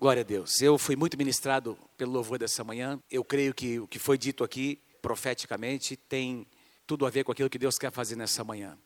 Glória a Deus. Eu fui muito ministrado pelo louvor dessa manhã. Eu creio que o que foi dito aqui, profeticamente, tem tudo a ver com aquilo que Deus quer fazer nessa manhã.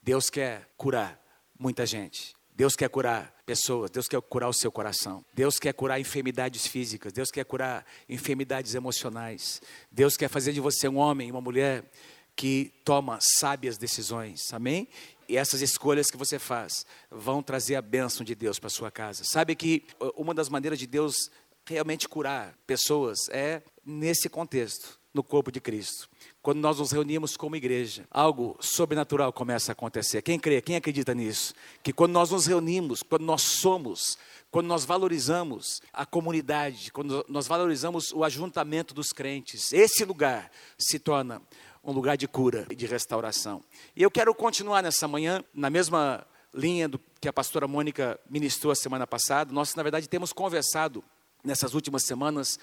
Deus quer curar muita gente. Deus quer curar pessoas, Deus quer curar o seu coração. Deus quer curar enfermidades físicas, Deus quer curar enfermidades emocionais. Deus quer fazer de você um homem, uma mulher que toma sábias decisões. Amém? E essas escolhas que você faz vão trazer a bênção de Deus para sua casa. Sabe que uma das maneiras de Deus realmente curar pessoas é nesse contexto, no corpo de Cristo. Quando nós nos reunimos como igreja, algo sobrenatural começa a acontecer. Quem crê, quem acredita nisso? Que quando nós nos reunimos, quando nós somos, quando nós valorizamos a comunidade, quando nós valorizamos o ajuntamento dos crentes, esse lugar se torna um lugar de cura e de restauração. E eu quero continuar nessa manhã, na mesma linha do que a pastora Mônica ministrou a semana passada. Nós, na verdade, temos conversado nessas últimas semanas,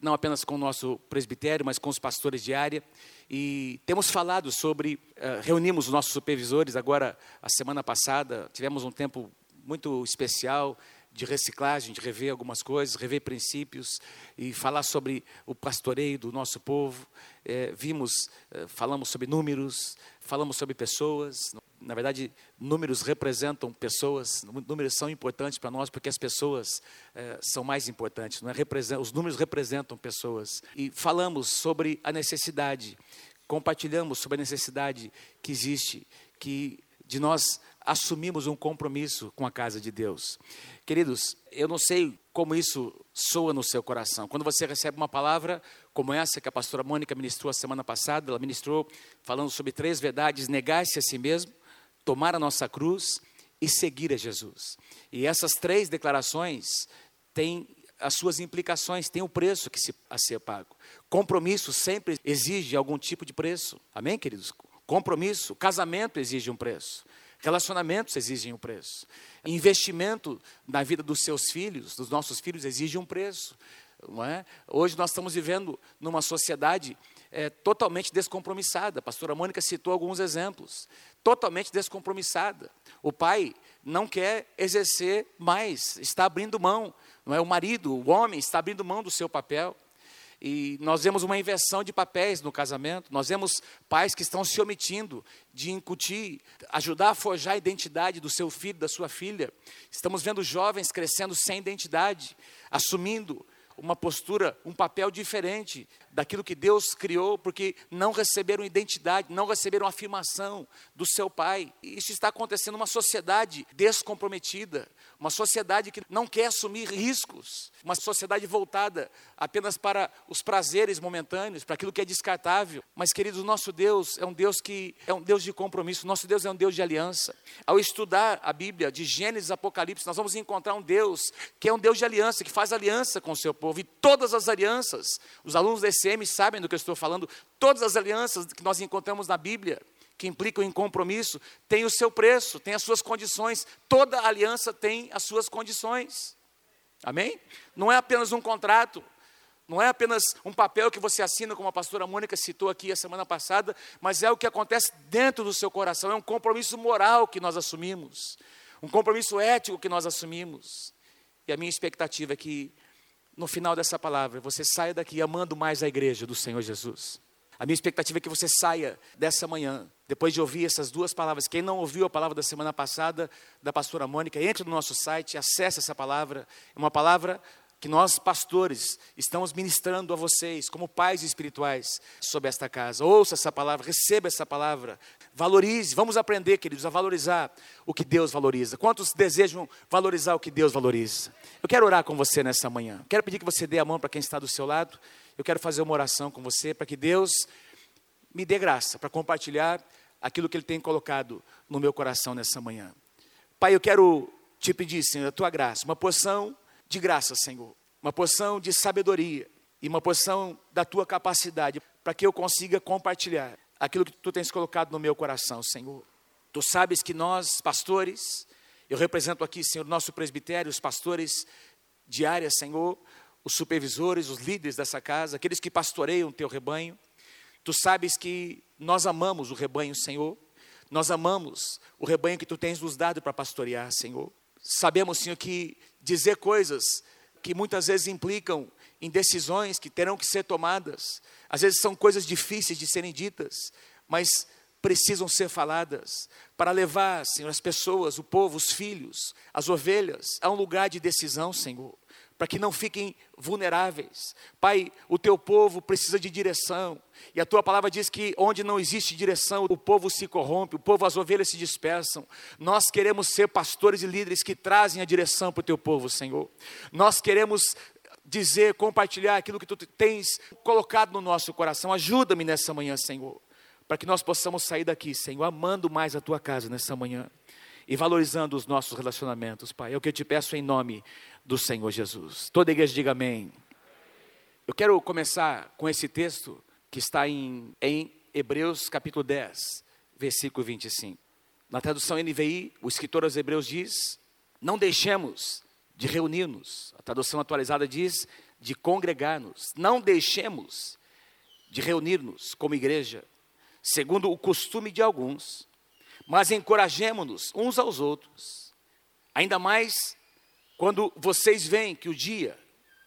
não apenas com o nosso presbitério, mas com os pastores de área, e temos falado sobre, uh, reunimos os nossos supervisores agora, a semana passada, tivemos um tempo muito especial, de reciclagem, de rever algumas coisas, rever princípios e falar sobre o pastoreio do nosso povo. É, vimos, é, falamos sobre números, falamos sobre pessoas. Na verdade, números representam pessoas. Números são importantes para nós porque as pessoas é, são mais importantes. Não é? Os números representam pessoas. E falamos sobre a necessidade, compartilhamos sobre a necessidade que existe, que de nós assumimos um compromisso com a casa de Deus. Queridos, eu não sei como isso soa no seu coração. Quando você recebe uma palavra como essa que a pastora Mônica ministrou a semana passada, ela ministrou falando sobre três verdades: negar-se a si mesmo, tomar a nossa cruz e seguir a Jesus. E essas três declarações têm as suas implicações, têm o preço que se, a ser pago. Compromisso sempre exige algum tipo de preço. Amém, queridos? Compromisso, casamento exige um preço. Relacionamentos exigem um preço. Investimento na vida dos seus filhos, dos nossos filhos, exige um preço. Não é? Hoje nós estamos vivendo numa sociedade é, totalmente descompromissada. A pastora Mônica citou alguns exemplos. Totalmente descompromissada. O pai não quer exercer mais, está abrindo mão. Não é? O marido, o homem, está abrindo mão do seu papel. E nós vemos uma inversão de papéis no casamento, nós vemos pais que estão se omitindo de incutir, ajudar a forjar a identidade do seu filho, da sua filha. Estamos vendo jovens crescendo sem identidade, assumindo uma postura, um papel diferente daquilo que Deus criou, porque não receberam identidade, não receberam afirmação do seu pai. Isso está acontecendo numa sociedade descomprometida, uma sociedade que não quer assumir riscos, uma sociedade voltada apenas para os prazeres momentâneos, para aquilo que é descartável. Mas, queridos, nosso Deus é um Deus que é um Deus de compromisso, nosso Deus é um Deus de aliança. Ao estudar a Bíblia, de Gênesis a Apocalipse, nós vamos encontrar um Deus que é um Deus de aliança, que faz aliança com o seu povo. E todas as alianças, os alunos da ECM sabem do que eu estou falando, todas as alianças que nós encontramos na Bíblia, que implicam em compromisso, tem o seu preço, tem as suas condições. Toda aliança tem as suas condições. Amém? Não é apenas um contrato, não é apenas um papel que você assina, como a pastora Mônica citou aqui a semana passada, mas é o que acontece dentro do seu coração, é um compromisso moral que nós assumimos, um compromisso ético que nós assumimos. E a minha expectativa é que, no final dessa palavra, você saia daqui amando mais a igreja do Senhor Jesus. A minha expectativa é que você saia dessa manhã, depois de ouvir essas duas palavras. Quem não ouviu a palavra da semana passada, da pastora Mônica, entre no nosso site, acesse essa palavra. É uma palavra que nós, pastores, estamos ministrando a vocês, como pais espirituais, sobre esta casa. Ouça essa palavra, receba essa palavra, valorize. Vamos aprender, queridos, a valorizar o que Deus valoriza. Quantos desejam valorizar o que Deus valoriza? Eu quero orar com você nessa manhã. Quero pedir que você dê a mão para quem está do seu lado eu quero fazer uma oração com você para que Deus me dê graça para compartilhar aquilo que Ele tem colocado no meu coração nessa manhã. Pai, eu quero te pedir, Senhor, a tua graça, uma porção de graça, Senhor, uma porção de sabedoria e uma porção da tua capacidade para que eu consiga compartilhar aquilo que tu tens colocado no meu coração, Senhor. Tu sabes que nós, pastores, eu represento aqui, Senhor, nosso presbitério, os pastores de área, Senhor, os supervisores, os líderes dessa casa, aqueles que pastoreiam o teu rebanho. Tu sabes que nós amamos o rebanho, Senhor. Nós amamos o rebanho que tu tens nos dado para pastorear, Senhor. Sabemos, Senhor, que dizer coisas que muitas vezes implicam em decisões que terão que ser tomadas. Às vezes são coisas difíceis de serem ditas, mas precisam ser faladas para levar, Senhor, as pessoas, o povo, os filhos, as ovelhas a um lugar de decisão, Senhor para que não fiquem vulneráveis. Pai, o teu povo precisa de direção, e a tua palavra diz que onde não existe direção, o povo se corrompe, o povo, as ovelhas se dispersam. Nós queremos ser pastores e líderes que trazem a direção para o teu povo, Senhor. Nós queremos dizer, compartilhar aquilo que tu tens colocado no nosso coração. Ajuda-me nessa manhã, Senhor, para que nós possamos sair daqui, Senhor, amando mais a tua casa nessa manhã e valorizando os nossos relacionamentos, Pai. É o que eu te peço em nome do Senhor Jesus. Toda a igreja diga amém. Eu quero começar com esse texto que está em, em Hebreus capítulo 10, versículo 25. Na tradução NVI, o escritor aos Hebreus diz: Não deixemos de reunir-nos. A tradução atualizada diz: de congregar-nos. Não deixemos de reunir-nos como igreja, segundo o costume de alguns, mas encorajemos-nos uns aos outros, ainda mais quando vocês veem que o dia,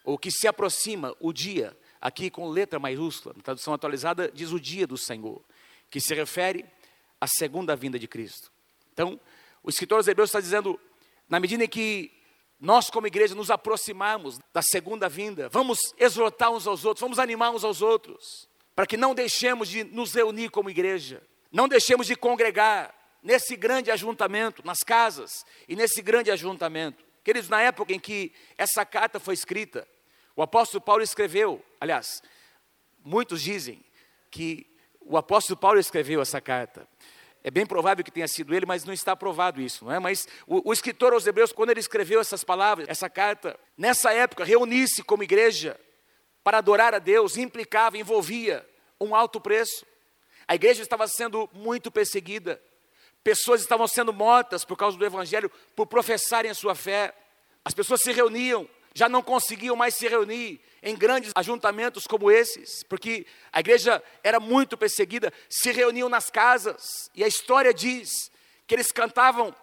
ou que se aproxima o dia, aqui com letra maiúscula, na tradução atualizada, diz o dia do Senhor, que se refere à segunda vinda de Cristo. Então, o escritor aos Hebreus está dizendo, na medida em que nós, como igreja, nos aproximarmos da segunda vinda, vamos exortar uns aos outros, vamos animar uns aos outros, para que não deixemos de nos reunir como igreja, não deixemos de congregar nesse grande ajuntamento, nas casas e nesse grande ajuntamento. Queridos, na época em que essa carta foi escrita, o apóstolo Paulo escreveu, aliás, muitos dizem que o apóstolo Paulo escreveu essa carta. É bem provável que tenha sido ele, mas não está provado isso, não é? Mas o, o escritor aos Hebreus, quando ele escreveu essas palavras, essa carta, nessa época, reunir-se como igreja para adorar a Deus implicava, envolvia um alto preço. A igreja estava sendo muito perseguida. Pessoas estavam sendo mortas por causa do Evangelho, por professarem a sua fé. As pessoas se reuniam, já não conseguiam mais se reunir em grandes ajuntamentos como esses, porque a igreja era muito perseguida, se reuniam nas casas, e a história diz que eles cantavam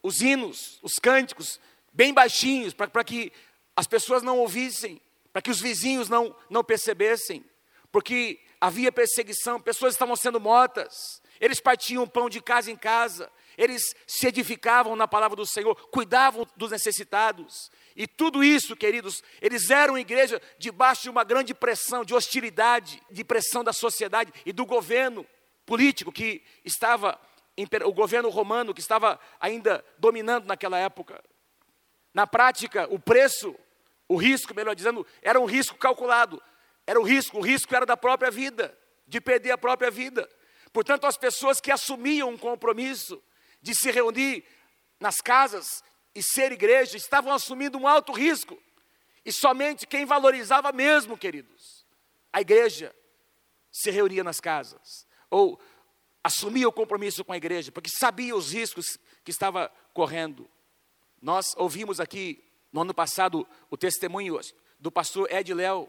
os hinos, os cânticos, bem baixinhos, para que as pessoas não ouvissem, para que os vizinhos não, não percebessem, porque havia perseguição, pessoas estavam sendo mortas. Eles partiam pão de casa em casa, eles se edificavam na palavra do Senhor, cuidavam dos necessitados. E tudo isso, queridos, eles eram igreja debaixo de uma grande pressão, de hostilidade, de pressão da sociedade e do governo político que estava, o governo romano que estava ainda dominando naquela época. Na prática, o preço, o risco, melhor dizendo, era um risco calculado. Era o risco, o risco era da própria vida, de perder a própria vida. Portanto, as pessoas que assumiam um compromisso de se reunir nas casas e ser igreja estavam assumindo um alto risco. E somente quem valorizava mesmo, queridos, a igreja se reunia nas casas ou assumia o compromisso com a igreja, porque sabia os riscos que estava correndo. Nós ouvimos aqui no ano passado o testemunho do pastor Ed Léo,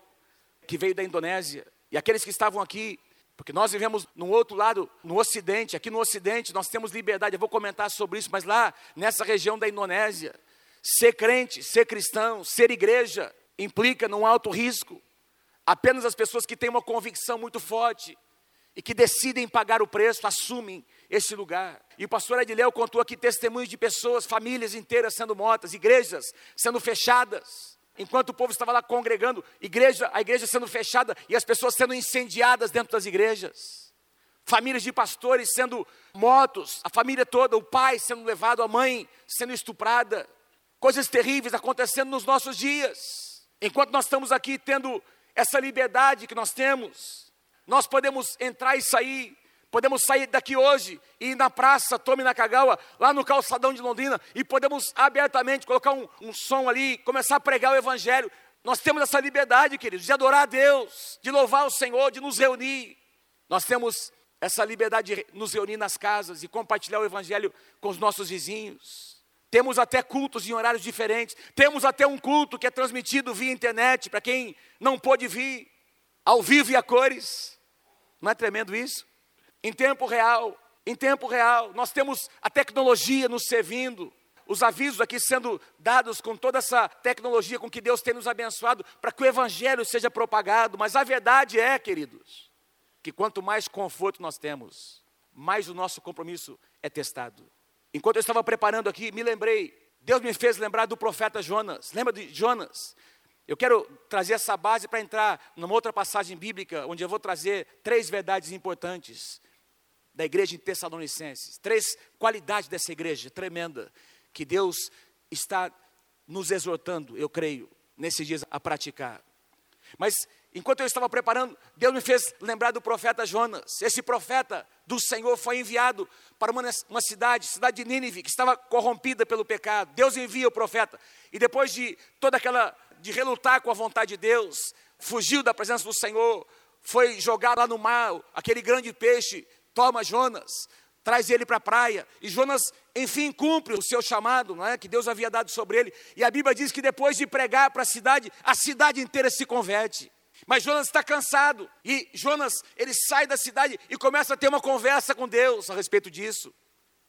que veio da Indonésia, e aqueles que estavam aqui porque nós vivemos no outro lado, no Ocidente. Aqui no Ocidente nós temos liberdade. Eu vou comentar sobre isso, mas lá nessa região da Indonésia, ser crente, ser cristão, ser igreja implica num alto risco. Apenas as pessoas que têm uma convicção muito forte e que decidem pagar o preço assumem esse lugar. E o pastor Ediléu contou aqui testemunhos de pessoas, famílias inteiras sendo mortas, igrejas sendo fechadas enquanto o povo estava lá congregando, igreja, a igreja sendo fechada e as pessoas sendo incendiadas dentro das igrejas. Famílias de pastores sendo mortos, a família toda, o pai sendo levado, a mãe sendo estuprada. Coisas terríveis acontecendo nos nossos dias. Enquanto nós estamos aqui tendo essa liberdade que nós temos, nós podemos entrar e sair Podemos sair daqui hoje e ir na praça Tome Nakagawa, lá no calçadão de Londrina, e podemos abertamente colocar um, um som ali, começar a pregar o Evangelho. Nós temos essa liberdade, queridos, de adorar a Deus, de louvar o Senhor, de nos reunir. Nós temos essa liberdade de nos reunir nas casas e compartilhar o Evangelho com os nossos vizinhos. Temos até cultos em horários diferentes. Temos até um culto que é transmitido via internet para quem não pôde vir, ao vivo e a cores. Não é tremendo isso? Em tempo real. Em tempo real, nós temos a tecnologia nos servindo. os avisos aqui sendo dados com toda essa tecnologia com que Deus tem nos abençoado para que o evangelho seja propagado, mas a verdade é, queridos, que quanto mais conforto nós temos, mais o nosso compromisso é testado. Enquanto eu estava preparando aqui, me lembrei, Deus me fez lembrar do profeta Jonas. Lembra de Jonas? Eu quero trazer essa base para entrar numa outra passagem bíblica, onde eu vou trazer três verdades importantes da igreja em Tessalonicenses. Três qualidades dessa igreja tremenda que Deus está nos exortando, eu creio, nesses dias a praticar. Mas enquanto eu estava preparando, Deus me fez lembrar do profeta Jonas. Esse profeta do Senhor foi enviado para uma, uma cidade, cidade de Nínive, que estava corrompida pelo pecado. Deus envia o profeta. E depois de toda aquela, de relutar com a vontade de Deus, fugiu da presença do Senhor, foi jogado lá no mar, aquele grande peixe toma Jonas traz ele para a praia. E Jonas, enfim, cumpre o seu chamado, não é? Que Deus havia dado sobre ele. E a Bíblia diz que depois de pregar para a cidade, a cidade inteira se converte. Mas Jonas está cansado. E Jonas, ele sai da cidade e começa a ter uma conversa com Deus a respeito disso.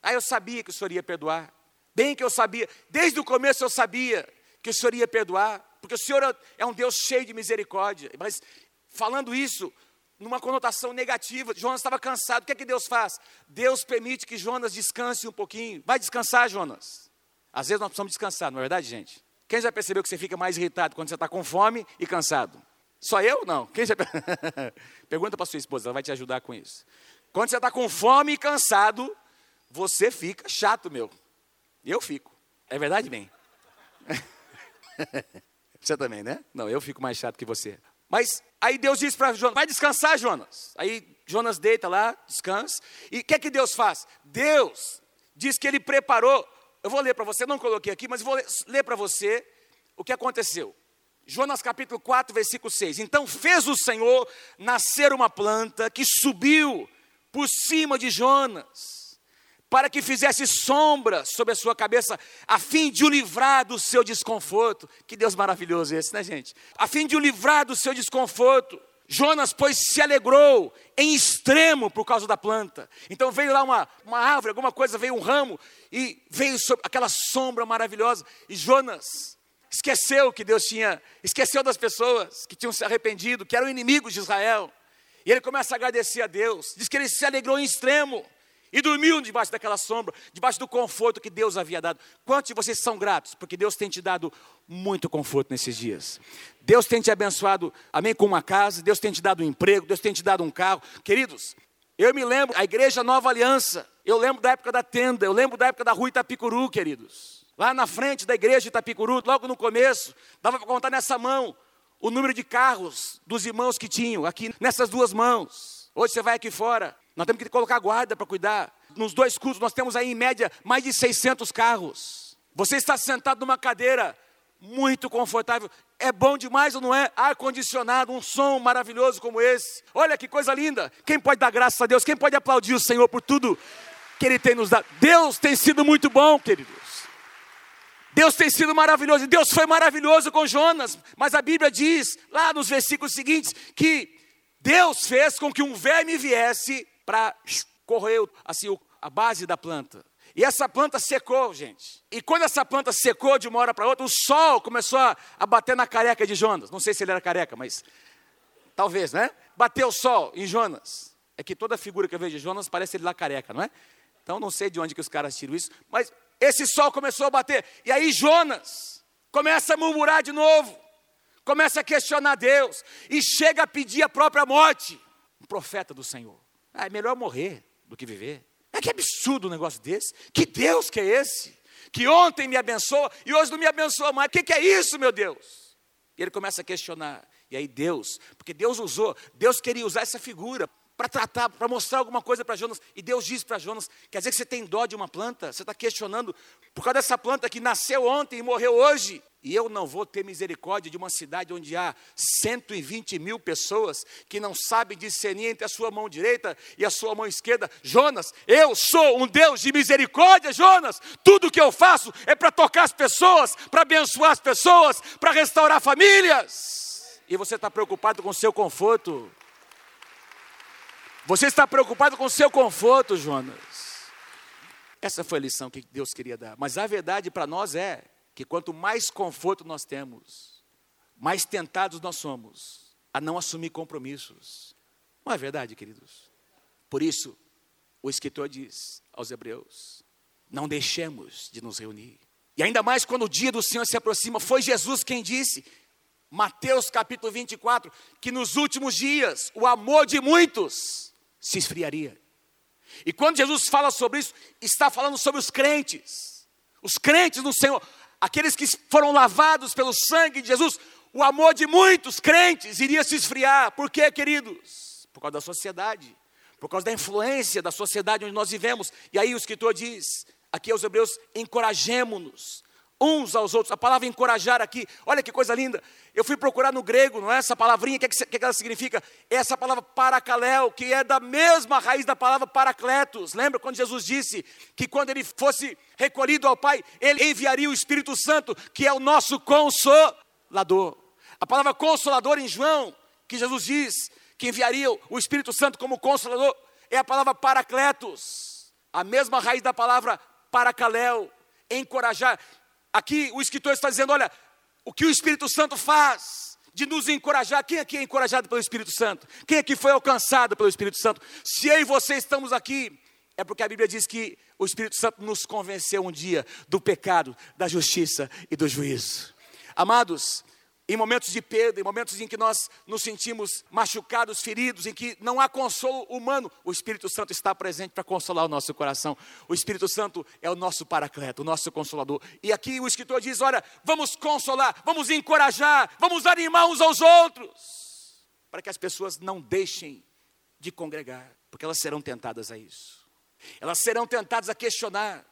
Ah, eu sabia que o Senhor ia perdoar. Bem que eu sabia. Desde o começo eu sabia que o Senhor ia perdoar. Porque o Senhor é um Deus cheio de misericórdia. Mas falando isso, numa conotação negativa. Jonas estava cansado. O que é que Deus faz? Deus permite que Jonas descanse um pouquinho. Vai descansar, Jonas. Às vezes nós precisamos descansar, não é verdade, gente? Quem já percebeu que você fica mais irritado quando você está com fome e cansado? Só eu? Não. Quem já... Pergunta para sua esposa, ela vai te ajudar com isso. Quando você está com fome e cansado, você fica chato, meu. Eu fico. É verdade, bem? você também, né? Não, eu fico mais chato que você. Mas aí Deus diz para Jonas: vai descansar, Jonas. Aí Jonas deita lá, descansa. E o que é que Deus faz? Deus diz que ele preparou. Eu vou ler para você, não coloquei aqui, mas vou ler, ler para você o que aconteceu. Jonas capítulo 4, versículo 6. Então fez o Senhor nascer uma planta que subiu por cima de Jonas para que fizesse sombra sobre a sua cabeça, a fim de o livrar do seu desconforto. Que Deus maravilhoso esse, né, gente? A fim de o livrar do seu desconforto. Jonas, pois, se alegrou em extremo por causa da planta. Então veio lá uma, uma árvore, alguma coisa, veio um ramo, e veio aquela sombra maravilhosa. E Jonas esqueceu que Deus tinha, esqueceu das pessoas que tinham se arrependido, que eram inimigos de Israel. E ele começa a agradecer a Deus. Diz que ele se alegrou em extremo. E dormiam debaixo daquela sombra, debaixo do conforto que Deus havia dado. Quantos de vocês são gratos? Porque Deus tem te dado muito conforto nesses dias. Deus tem te abençoado, amém, com uma casa, Deus tem te dado um emprego, Deus tem te dado um carro. Queridos, eu me lembro, a igreja Nova Aliança, eu lembro da época da tenda, eu lembro da época da rua Itapicuru, queridos. Lá na frente da igreja de Itapicuru, logo no começo, dava para contar nessa mão o número de carros dos irmãos que tinham, aqui nessas duas mãos. Hoje você vai aqui fora, nós temos que colocar guarda para cuidar. Nos dois cultos nós temos aí em média mais de 600 carros. Você está sentado numa cadeira muito confortável. É bom demais ou não é? Ar condicionado, um som maravilhoso como esse. Olha que coisa linda. Quem pode dar graças a Deus? Quem pode aplaudir o Senhor por tudo que Ele tem nos dado? Deus tem sido muito bom, queridos. Deus tem sido maravilhoso. Deus foi maravilhoso com Jonas. Mas a Bíblia diz, lá nos versículos seguintes, que Deus fez com que um verme viesse para correr assim, a base da planta. E essa planta secou, gente. E quando essa planta secou de uma hora para outra, o sol começou a, a, bater na careca de Jonas. Não sei se ele era careca, mas talvez, né? Bateu o sol em Jonas. É que toda figura que eu vejo de Jonas parece ele lá careca, não é? Então não sei de onde que os caras tiram isso, mas esse sol começou a bater. E aí Jonas começa a murmurar de novo. Começa a questionar Deus e chega a pedir a própria morte. Um profeta do Senhor. Ah, é melhor morrer do que viver. É que absurdo um negócio desse. Que Deus que é esse? Que ontem me abençoa e hoje não me abençoa mais. O que, que é isso, meu Deus? E ele começa a questionar. E aí Deus, porque Deus usou, Deus queria usar essa figura para tratar, para mostrar alguma coisa para Jonas. E Deus diz para Jonas: quer dizer que você tem dó de uma planta? Você está questionando por causa dessa planta que nasceu ontem e morreu hoje. E eu não vou ter misericórdia de uma cidade onde há 120 mil pessoas que não sabem discernir entre a sua mão direita e a sua mão esquerda. Jonas, eu sou um Deus de misericórdia, Jonas. Tudo que eu faço é para tocar as pessoas, para abençoar as pessoas, para restaurar famílias. E você está preocupado com o seu conforto. Você está preocupado com o seu conforto, Jonas. Essa foi a lição que Deus queria dar. Mas a verdade para nós é que quanto mais conforto nós temos, mais tentados nós somos a não assumir compromissos. Não é verdade, queridos? Por isso, o escritor diz aos Hebreus: não deixemos de nos reunir. E ainda mais quando o dia do Senhor se aproxima, foi Jesus quem disse, Mateus capítulo 24, que nos últimos dias o amor de muitos se esfriaria. E quando Jesus fala sobre isso, está falando sobre os crentes, os crentes no Senhor, aqueles que foram lavados pelo sangue de Jesus, o amor de muitos crentes iria se esfriar. Por quê, queridos? Por causa da sociedade, por causa da influência da sociedade onde nós vivemos. E aí o escritor diz, aqui aos Hebreus, encorajemo-nos uns aos outros. A palavra encorajar aqui, olha que coisa linda. Eu fui procurar no grego, não é essa palavrinha, o que, é que, que ela significa? É essa palavra paracaléu, que é da mesma raiz da palavra paracletos. Lembra quando Jesus disse que quando ele fosse recolhido ao Pai, ele enviaria o Espírito Santo, que é o nosso consolador. A palavra consolador em João, que Jesus diz que enviaria o Espírito Santo como consolador, é a palavra paracletos. A mesma raiz da palavra paracaléu, encorajar. Aqui o escritor está dizendo: olha, o que o Espírito Santo faz de nos encorajar. Quem aqui é encorajado pelo Espírito Santo? Quem aqui foi alcançado pelo Espírito Santo? Se eu e você estamos aqui, é porque a Bíblia diz que o Espírito Santo nos convenceu um dia do pecado, da justiça e do juízo. Amados, em momentos de perda, em momentos em que nós nos sentimos machucados, feridos, em que não há consolo humano, o Espírito Santo está presente para consolar o nosso coração. O Espírito Santo é o nosso paracleto, o nosso consolador. E aqui o escritor diz: olha, vamos consolar, vamos encorajar, vamos animar uns aos outros, para que as pessoas não deixem de congregar, porque elas serão tentadas a isso. Elas serão tentadas a questionar,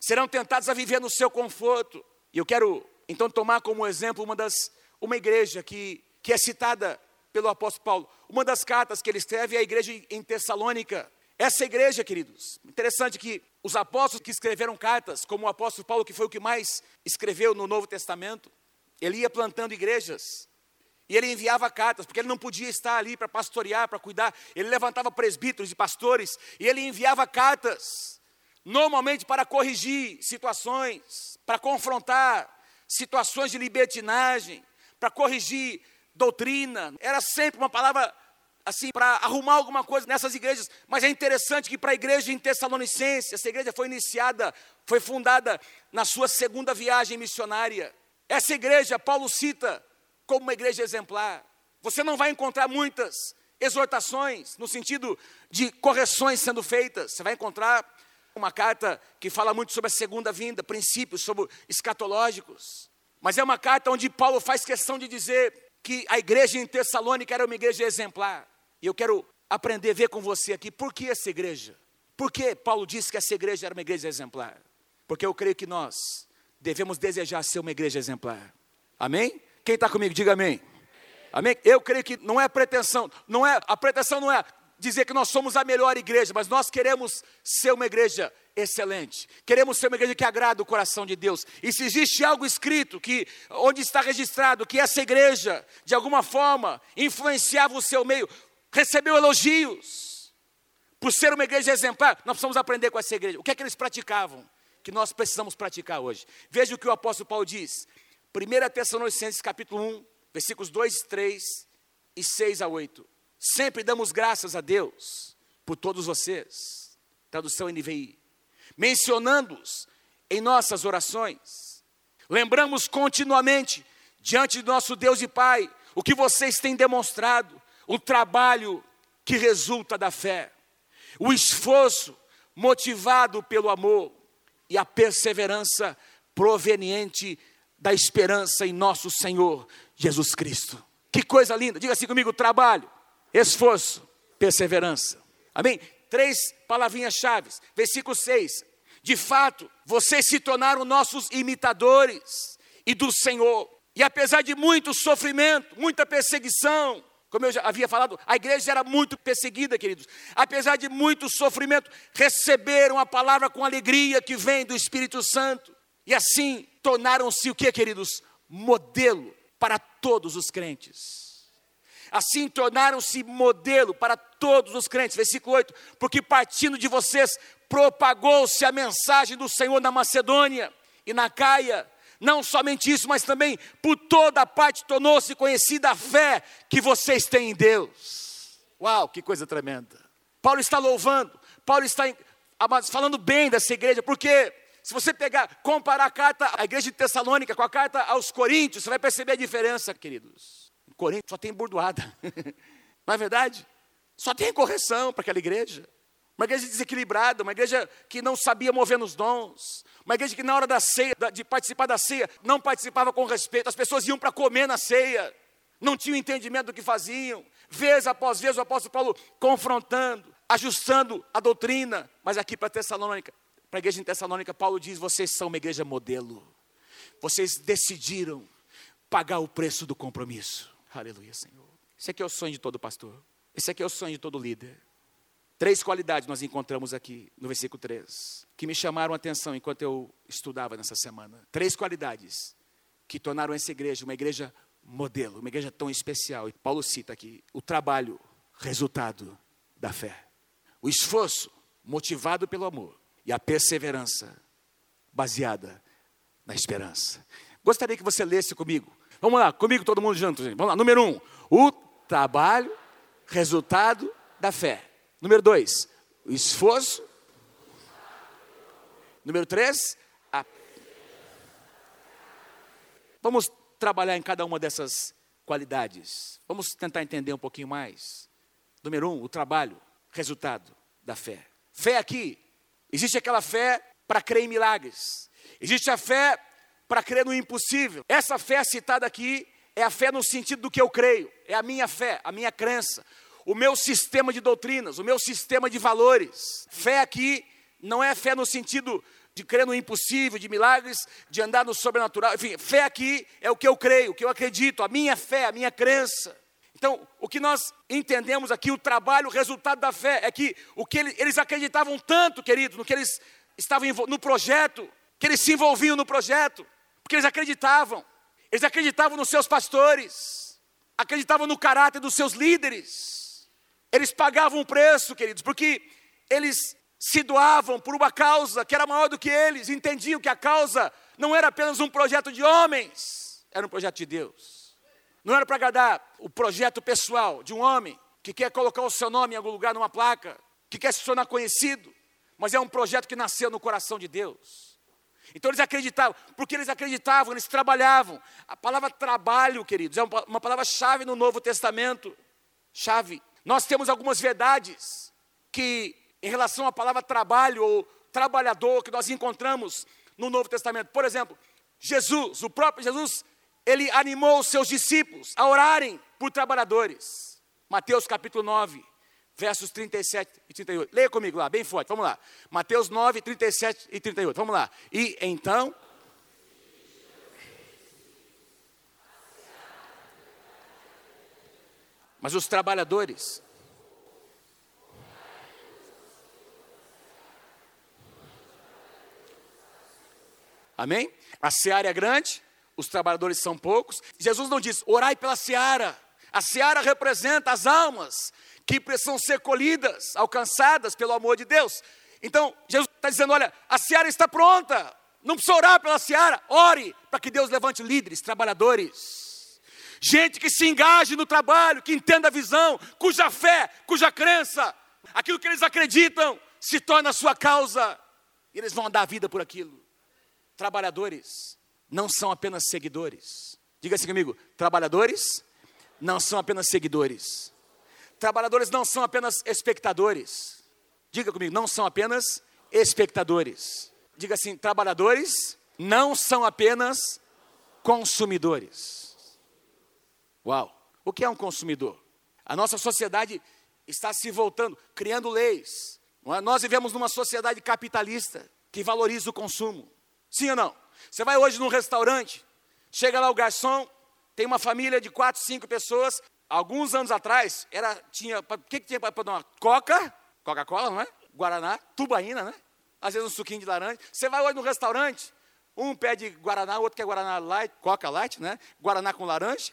serão tentadas a viver no seu conforto. E eu quero então tomar como exemplo uma das uma igreja que, que é citada pelo apóstolo Paulo. Uma das cartas que ele escreve é a igreja em Tessalônica. Essa igreja, queridos, interessante que os apóstolos que escreveram cartas, como o apóstolo Paulo, que foi o que mais escreveu no Novo Testamento, ele ia plantando igrejas e ele enviava cartas, porque ele não podia estar ali para pastorear, para cuidar. Ele levantava presbíteros e pastores e ele enviava cartas, normalmente para corrigir situações, para confrontar situações de libertinagem, para corrigir doutrina, era sempre uma palavra assim para arrumar alguma coisa nessas igrejas. Mas é interessante que para a igreja em Tessalonicense, essa igreja foi iniciada, foi fundada na sua segunda viagem missionária. Essa igreja Paulo cita como uma igreja exemplar. Você não vai encontrar muitas exortações no sentido de correções sendo feitas. Você vai encontrar uma carta que fala muito sobre a segunda vinda, princípios sobre escatológicos. Mas é uma carta onde Paulo faz questão de dizer que a igreja em Tessalônica era uma igreja exemplar. E eu quero aprender a ver com você aqui por que essa igreja. Por que Paulo disse que essa igreja era uma igreja exemplar? Porque eu creio que nós devemos desejar ser uma igreja exemplar. Amém? Quem está comigo, diga amém. Amém? Eu creio que não é pretensão, não é a pretensão não é dizer que nós somos a melhor igreja, mas nós queremos ser uma igreja excelente. Queremos ser uma igreja que agrada o coração de Deus. E se existe algo escrito que onde está registrado que essa igreja de alguma forma influenciava o seu meio, recebeu elogios por ser uma igreja exemplar, nós precisamos aprender com essa igreja. O que é que eles praticavam? Que nós precisamos praticar hoje. Veja o que o apóstolo Paulo diz. 1 Tessalonicenses capítulo 1, versículos 2, 3 e 6 a 8. Sempre damos graças a Deus por todos vocês. Tradução NVI mencionando-os em nossas orações. Lembramos continuamente, diante do nosso Deus e Pai, o que vocês têm demonstrado, o trabalho que resulta da fé, o esforço motivado pelo amor e a perseverança proveniente da esperança em nosso Senhor Jesus Cristo. Que coisa linda, diga assim comigo: trabalho, esforço, perseverança. Amém? Três palavrinhas chaves. Versículo 6. De fato, vocês se tornaram nossos imitadores e do Senhor. E apesar de muito sofrimento, muita perseguição, como eu já havia falado, a igreja era muito perseguida, queridos. Apesar de muito sofrimento, receberam a palavra com alegria que vem do Espírito Santo. E assim tornaram-se o que, queridos? Modelo para todos os crentes assim tornaram-se modelo para todos os crentes. Versículo 8: Porque partindo de vocês propagou-se a mensagem do Senhor na Macedônia e na Caia. Não somente isso, mas também por toda a parte tornou-se conhecida a fé que vocês têm em Deus. Uau, que coisa tremenda. Paulo está louvando, Paulo está falando bem dessa igreja, porque se você pegar, comparar a carta à igreja de Tessalônica com a carta aos Coríntios, você vai perceber a diferença, queridos. Em Coríntios só tem burdoada, não é verdade? Só tem correção para aquela igreja. Uma igreja desequilibrada, uma igreja que não sabia mover nos dons, uma igreja que na hora da ceia, de participar da ceia, não participava com respeito, as pessoas iam para comer na ceia, não tinham entendimento do que faziam, vez após vez o apóstolo Paulo confrontando, ajustando a doutrina, mas aqui para Tessalônica, para a igreja em Tessalônica, Paulo diz: vocês são uma igreja modelo, vocês decidiram pagar o preço do compromisso. Aleluia, Senhor. Esse aqui é o sonho de todo pastor, esse aqui é o sonho de todo líder. Três qualidades nós encontramos aqui no versículo 3, que me chamaram a atenção enquanto eu estudava nessa semana. Três qualidades que tornaram essa igreja uma igreja modelo, uma igreja tão especial. E Paulo cita aqui o trabalho, resultado da fé. O esforço, motivado pelo amor. E a perseverança, baseada na esperança. Gostaria que você lesse comigo. Vamos lá, comigo todo mundo junto. Gente. Vamos lá, número um. O trabalho, resultado da fé. Número dois, o esforço. Número três, a... Vamos trabalhar em cada uma dessas qualidades. Vamos tentar entender um pouquinho mais. Número um, o trabalho, resultado da fé. Fé aqui, existe aquela fé para crer em milagres. Existe a fé para crer no impossível. Essa fé citada aqui é a fé no sentido do que eu creio, é a minha fé, a minha crença o meu sistema de doutrinas, o meu sistema de valores. Fé aqui não é fé no sentido de crer no impossível, de milagres, de andar no sobrenatural. Enfim, fé aqui é o que eu creio, o que eu acredito, a minha fé, a minha crença. Então, o que nós entendemos aqui, o trabalho, o resultado da fé, é que o que eles acreditavam tanto, querido, no que eles estavam no projeto, que eles se envolviam no projeto, porque eles acreditavam. Eles acreditavam nos seus pastores, acreditavam no caráter dos seus líderes eles pagavam um preço, queridos, porque eles se doavam por uma causa que era maior do que eles, entendiam que a causa não era apenas um projeto de homens, era um projeto de Deus. Não era para agradar o projeto pessoal de um homem que quer colocar o seu nome em algum lugar numa placa, que quer se tornar conhecido, mas é um projeto que nasceu no coração de Deus. Então eles acreditavam, porque eles acreditavam, eles trabalhavam. A palavra trabalho, queridos, é uma palavra-chave no Novo Testamento. Chave. Nós temos algumas verdades que, em relação à palavra trabalho ou trabalhador, que nós encontramos no Novo Testamento. Por exemplo, Jesus, o próprio Jesus, ele animou os seus discípulos a orarem por trabalhadores. Mateus capítulo 9, versos 37 e 38. Leia comigo lá, bem forte, vamos lá. Mateus 9, 37 e 38, vamos lá. E então Mas os trabalhadores. Amém? A seara é grande, os trabalhadores são poucos. Jesus não diz, orai pela seara. A seara representa as almas que precisam ser colhidas, alcançadas pelo amor de Deus. Então, Jesus está dizendo: olha, a seara está pronta. Não precisa orar pela seara, ore para que Deus levante líderes, trabalhadores gente que se engaje no trabalho, que entenda a visão, cuja fé, cuja crença, aquilo que eles acreditam, se torna a sua causa, e eles vão dar a vida por aquilo. Trabalhadores não são apenas seguidores. Diga assim comigo: trabalhadores não são apenas seguidores. Trabalhadores não são apenas espectadores. Diga comigo, não são apenas espectadores. Diga assim: trabalhadores não são apenas consumidores. Uau! O que é um consumidor? A nossa sociedade está se voltando, criando leis. É? Nós vivemos numa sociedade capitalista que valoriza o consumo. Sim ou não? Você vai hoje num restaurante, chega lá o garçom, tem uma família de quatro, cinco pessoas. Alguns anos atrás, era, tinha, o que, que tinha para tomar? Coca, Coca-Cola, não é? Guaraná, tubaína, né? Às vezes um suquinho de laranja. Você vai hoje no restaurante, um pede Guaraná, o outro quer Guaraná Light, Coca Light, né? Guaraná com laranja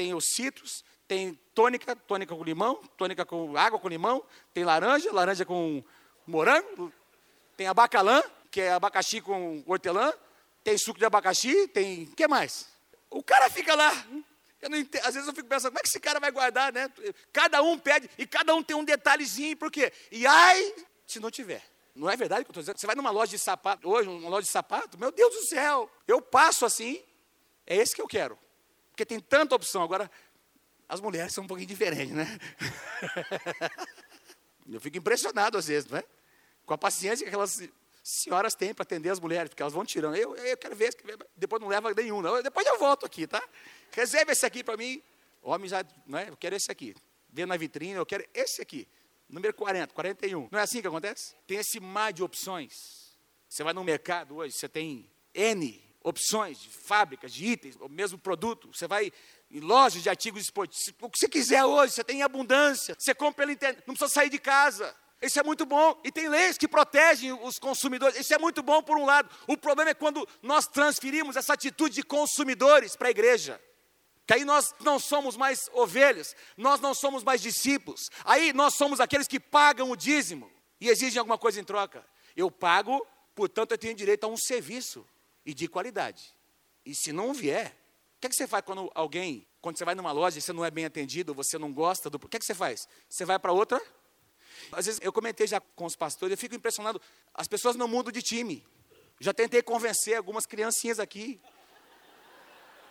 tem os citros, tem tônica, tônica com limão, tônica com água com limão, tem laranja, laranja com morango. tem abacalã, que é abacaxi com hortelã, tem suco de abacaxi, tem. O que mais? O cara fica lá. Entendo, às vezes eu fico pensando, como é que esse cara vai guardar, né? Cada um pede, e cada um tem um detalhezinho, por quê? E ai, se não tiver. Não é verdade que eu estou dizendo? Você vai numa loja de sapato, hoje, numa loja de sapato, meu Deus do céu, eu passo assim, é esse que eu quero. Porque tem tanta opção. Agora, as mulheres são um pouquinho diferentes, né? eu fico impressionado às vezes, não é? Com a paciência que aquelas senhoras têm para atender as mulheres, porque elas vão tirando. Eu, eu quero ver, depois não leva nenhum, não. Depois eu volto aqui, tá? Reserve esse aqui para mim. Homem já, não é? Eu quero esse aqui. Vê na vitrine, eu quero esse aqui. Número 40, 41. Não é assim que acontece? Tem esse mar de opções. Você vai no mercado hoje, você tem N opções de fábricas, de itens, o mesmo produto. Você vai em lojas de artigos esportivos. O que você quiser hoje, você tem em abundância. Você compra pela internet, não precisa sair de casa. Isso é muito bom. E tem leis que protegem os consumidores. Isso é muito bom por um lado. O problema é quando nós transferimos essa atitude de consumidores para a igreja. Que aí nós não somos mais ovelhas, nós não somos mais discípulos. Aí nós somos aqueles que pagam o dízimo e exigem alguma coisa em troca. Eu pago, portanto eu tenho direito a um serviço e de qualidade. E se não vier, o que, é que você faz quando alguém, quando você vai numa loja e você não é bem atendido, você não gosta do. O que, é que você faz? Você vai para outra às vezes eu comentei já com os pastores, eu fico impressionado, as pessoas não mudam de time. Já tentei convencer algumas criancinhas aqui.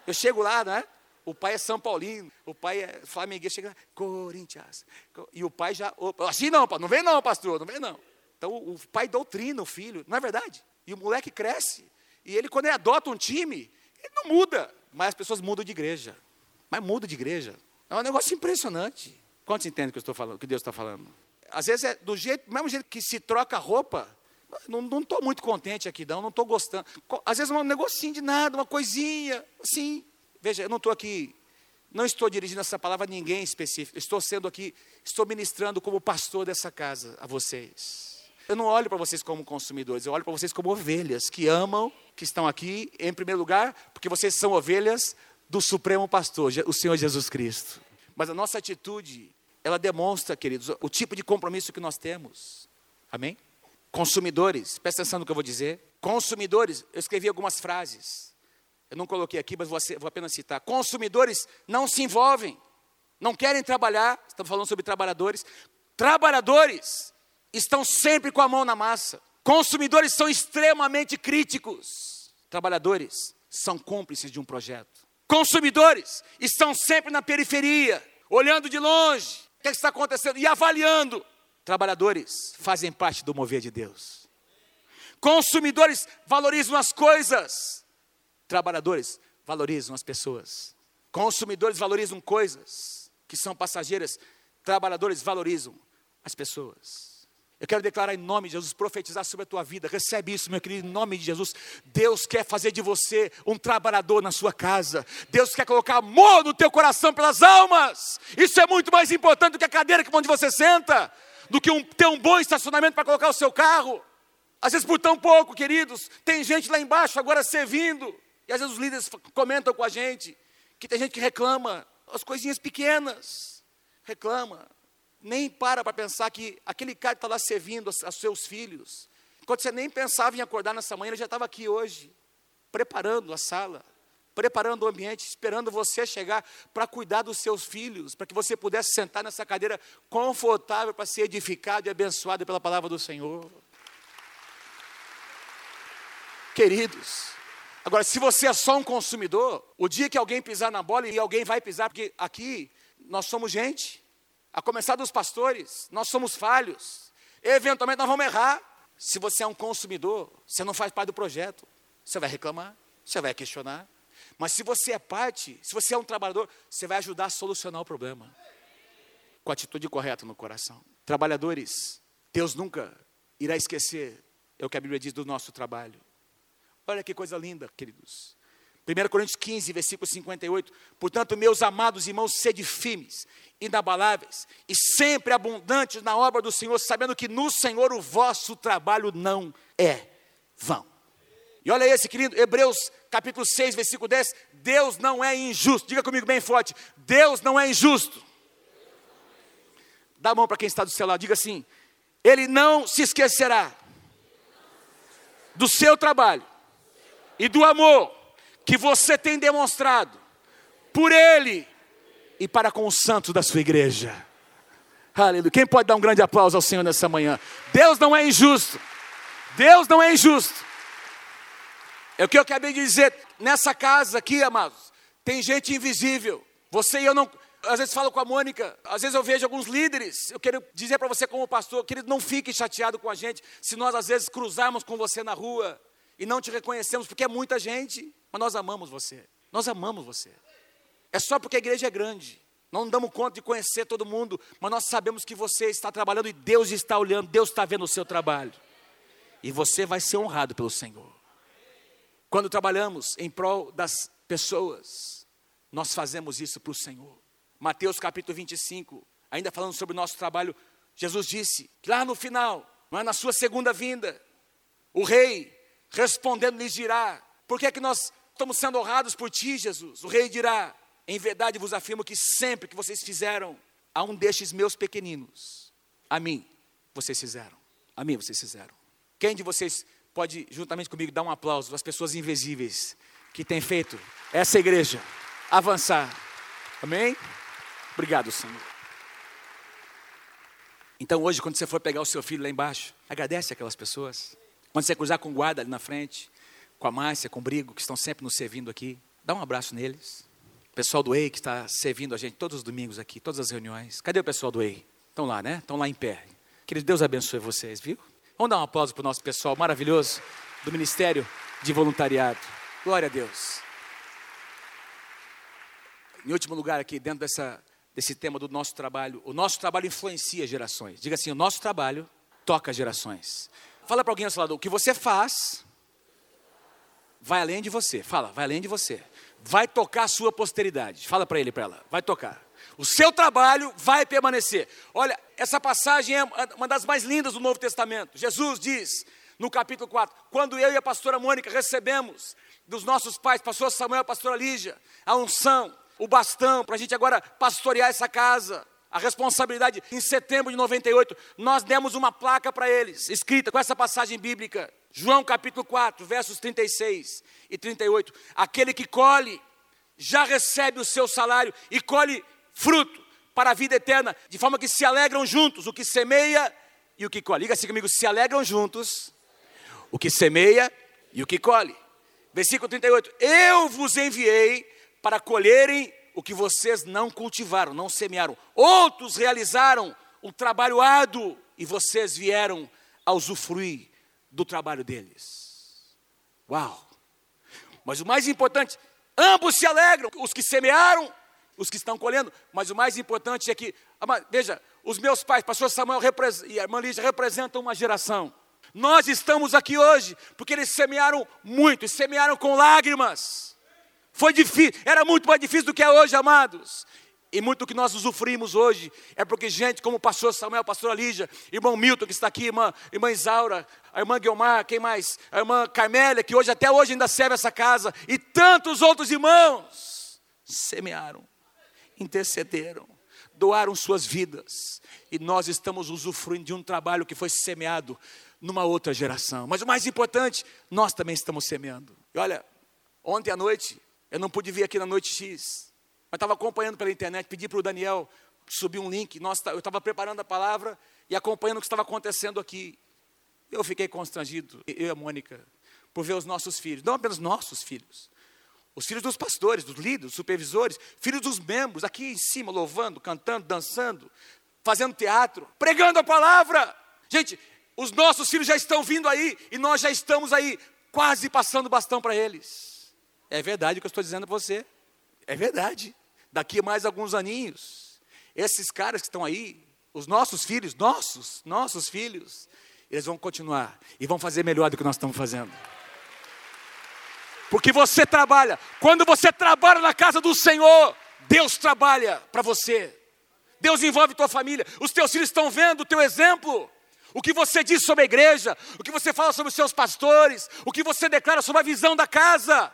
Eu chego lá, né? O pai é São Paulino, o pai é flamenguista, chega, Corinthians. E o pai já, assim não, não vem não, pastor, não vem não. Então o pai doutrina o filho, não é verdade? E o moleque cresce. E ele, quando ele adota um time, ele não muda. Mas as pessoas mudam de igreja. Mas muda de igreja. É um negócio impressionante. Quantos entendem o que eu estou falando, que Deus está falando? às vezes é do jeito, mesmo jeito que se troca roupa, não estou muito contente aqui, não, não estou gostando. Às vezes um negocinho de nada, uma coisinha, assim. Veja, eu não estou aqui, não estou dirigindo essa palavra a ninguém específico. Estou sendo aqui, estou ministrando como pastor dessa casa a vocês. Eu não olho para vocês como consumidores, eu olho para vocês como ovelhas que amam, que estão aqui, em primeiro lugar, porque vocês são ovelhas do Supremo Pastor, o Senhor Jesus Cristo. Mas a nossa atitude ela demonstra, queridos, o tipo de compromisso que nós temos. Amém? Consumidores, presta atenção no que eu vou dizer. Consumidores, eu escrevi algumas frases. Eu não coloquei aqui, mas vou, apenas citar. Consumidores não se envolvem, não querem trabalhar. Estamos falando sobre trabalhadores. Trabalhadores estão sempre com a mão na massa. Consumidores são extremamente críticos. Trabalhadores são cúmplices de um projeto. Consumidores estão sempre na periferia, olhando de longe, o que, é que está acontecendo? E avaliando. Trabalhadores fazem parte do mover de Deus. Consumidores valorizam as coisas. Trabalhadores valorizam as pessoas. Consumidores valorizam coisas que são passageiras. Trabalhadores valorizam as pessoas. Eu quero declarar em nome de Jesus, profetizar sobre a tua vida. Recebe isso, meu querido, em nome de Jesus. Deus quer fazer de você um trabalhador na sua casa. Deus quer colocar amor no teu coração pelas almas. Isso é muito mais importante do que a cadeira onde você senta, do que um, ter um bom estacionamento para colocar o seu carro. Às vezes por tão pouco, queridos, tem gente lá embaixo agora servindo. E às vezes os líderes comentam com a gente que tem gente que reclama as coisinhas pequenas. Reclama nem para para pensar que aquele cara está lá servindo aos seus filhos. Quando você nem pensava em acordar nessa manhã, ele já estava aqui hoje, preparando a sala, preparando o ambiente, esperando você chegar para cuidar dos seus filhos, para que você pudesse sentar nessa cadeira confortável para ser edificado e abençoado pela palavra do Senhor. Queridos, agora se você é só um consumidor, o dia que alguém pisar na bola e alguém vai pisar, porque aqui nós somos gente, a começar dos pastores, nós somos falhos. Eventualmente nós vamos errar. Se você é um consumidor, você não faz parte do projeto, você vai reclamar, você vai questionar. Mas se você é parte, se você é um trabalhador, você vai ajudar a solucionar o problema. Com a atitude correta no coração. Trabalhadores, Deus nunca irá esquecer, é o que a Bíblia diz do nosso trabalho. Olha que coisa linda, queridos. 1 Coríntios 15, versículo 58. Portanto, meus amados irmãos, sede firmes, inabaláveis e sempre abundantes na obra do Senhor, sabendo que no Senhor o vosso trabalho não é vão. E olha esse, querido, Hebreus capítulo 6, versículo 10. Deus não é injusto. Diga comigo bem forte: Deus não é injusto. Dá a mão para quem está do seu lado, diga assim: Ele não se esquecerá do seu trabalho e do amor que você tem demonstrado por Ele e para com os santos da sua igreja. Aleluia. Quem pode dar um grande aplauso ao Senhor nessa manhã? Deus não é injusto. Deus não é injusto. É o que eu acabei de dizer. Nessa casa aqui, amados, tem gente invisível. Você e eu não. Às vezes falo com a Mônica, às vezes eu vejo alguns líderes. Eu quero dizer para você, como pastor, querido, não fique chateado com a gente se nós às vezes cruzarmos com você na rua e não te reconhecemos, porque é muita gente, mas nós amamos você. Nós amamos você. É só porque a igreja é grande. Não damos conta de conhecer todo mundo, mas nós sabemos que você está trabalhando e Deus está olhando, Deus está vendo o seu trabalho. E você vai ser honrado pelo Senhor. Quando trabalhamos em prol das pessoas, nós fazemos isso para o Senhor. Mateus capítulo 25, ainda falando sobre o nosso trabalho, Jesus disse que lá no final, na sua segunda vinda, o rei respondendo lhes dirá: Por que é que nós estamos sendo honrados por ti, Jesus? O rei dirá: Em verdade vos afirmo que sempre que vocês fizeram a um destes meus pequeninos, a mim vocês fizeram. A mim vocês fizeram. Quem de vocês pode, juntamente comigo, dar um aplauso às pessoas invisíveis que têm feito essa igreja avançar? Amém? Obrigado, Senhor. Então hoje, quando você for pegar o seu filho lá embaixo, agradece aquelas pessoas. Quando você cruzar com o guarda ali na frente, com a Márcia, com o Brigo, que estão sempre nos servindo aqui, dá um abraço neles. O pessoal do EI que está servindo a gente todos os domingos aqui, todas as reuniões. Cadê o pessoal do EI? Estão lá, né? Estão lá em pé. Querido Deus abençoe vocês, viu? Vamos dar um aplauso para o nosso pessoal maravilhoso do Ministério de Voluntariado. Glória a Deus. Em último lugar aqui, dentro dessa, desse tema do nosso trabalho, o nosso trabalho influencia gerações. Diga assim, o nosso trabalho toca gerações. Fala para alguém ao seu lado, o que você faz vai além de você. Fala, vai além de você. Vai tocar a sua posteridade. Fala para ele, para ela, vai tocar. O seu trabalho vai permanecer. Olha, essa passagem é uma das mais lindas do Novo Testamento. Jesus diz no capítulo 4: quando eu e a pastora Mônica recebemos dos nossos pais, pastor Samuel, pastora Lígia, a unção, o bastão, para a gente agora pastorear essa casa, a responsabilidade, em setembro de 98, nós demos uma placa para eles, escrita com essa passagem bíblica, João capítulo 4, versos 36 e 38. Aquele que colhe, já recebe o seu salário e colhe fruto para a vida eterna, de forma que se alegram juntos, o que semeia e o que colhe. Diga assim comigo: se alegram juntos, o que semeia e o que colhe. Versículo 38: Eu vos enviei para colherem o que vocês não cultivaram, não semearam. Outros realizaram um trabalho árduo e vocês vieram a usufruir do trabalho deles. Uau! Mas o mais importante, ambos se alegram, os que semearam, os que estão colhendo, mas o mais importante é que, veja, os meus pais, pastor Samuel e a irmã Lígia representam uma geração. Nós estamos aqui hoje porque eles semearam muito, e semearam com lágrimas. Foi difícil, era muito mais difícil do que é hoje, amados. E muito que nós usufruímos hoje é porque gente como o pastor Samuel, a pastora Lígia, irmão Milton que está aqui, irmã, irmã Isaura, a irmã Guilmar, quem mais? A irmã Carmélia, que hoje até hoje ainda serve essa casa, e tantos outros irmãos semearam, intercederam, doaram suas vidas, e nós estamos usufruindo de um trabalho que foi semeado numa outra geração. Mas o mais importante, nós também estamos semeando. E olha, ontem à noite eu não pude vir aqui na noite X, mas estava acompanhando pela internet, pedi para o Daniel subir um link. Nós, eu estava preparando a palavra e acompanhando o que estava acontecendo aqui. Eu fiquei constrangido, eu e a Mônica, por ver os nossos filhos, não apenas nossos filhos, os filhos dos pastores, dos líderes, supervisores, filhos dos membros, aqui em cima, louvando, cantando, dançando, fazendo teatro, pregando a palavra. Gente, os nossos filhos já estão vindo aí e nós já estamos aí, quase passando bastão para eles. É verdade o que eu estou dizendo para você. É verdade. Daqui a mais alguns aninhos, esses caras que estão aí, os nossos filhos, nossos, nossos filhos, eles vão continuar e vão fazer melhor do que nós estamos fazendo. Porque você trabalha. Quando você trabalha na casa do Senhor, Deus trabalha para você. Deus envolve tua família. Os teus filhos estão vendo o teu exemplo. O que você diz sobre a igreja, o que você fala sobre os seus pastores, o que você declara sobre a visão da casa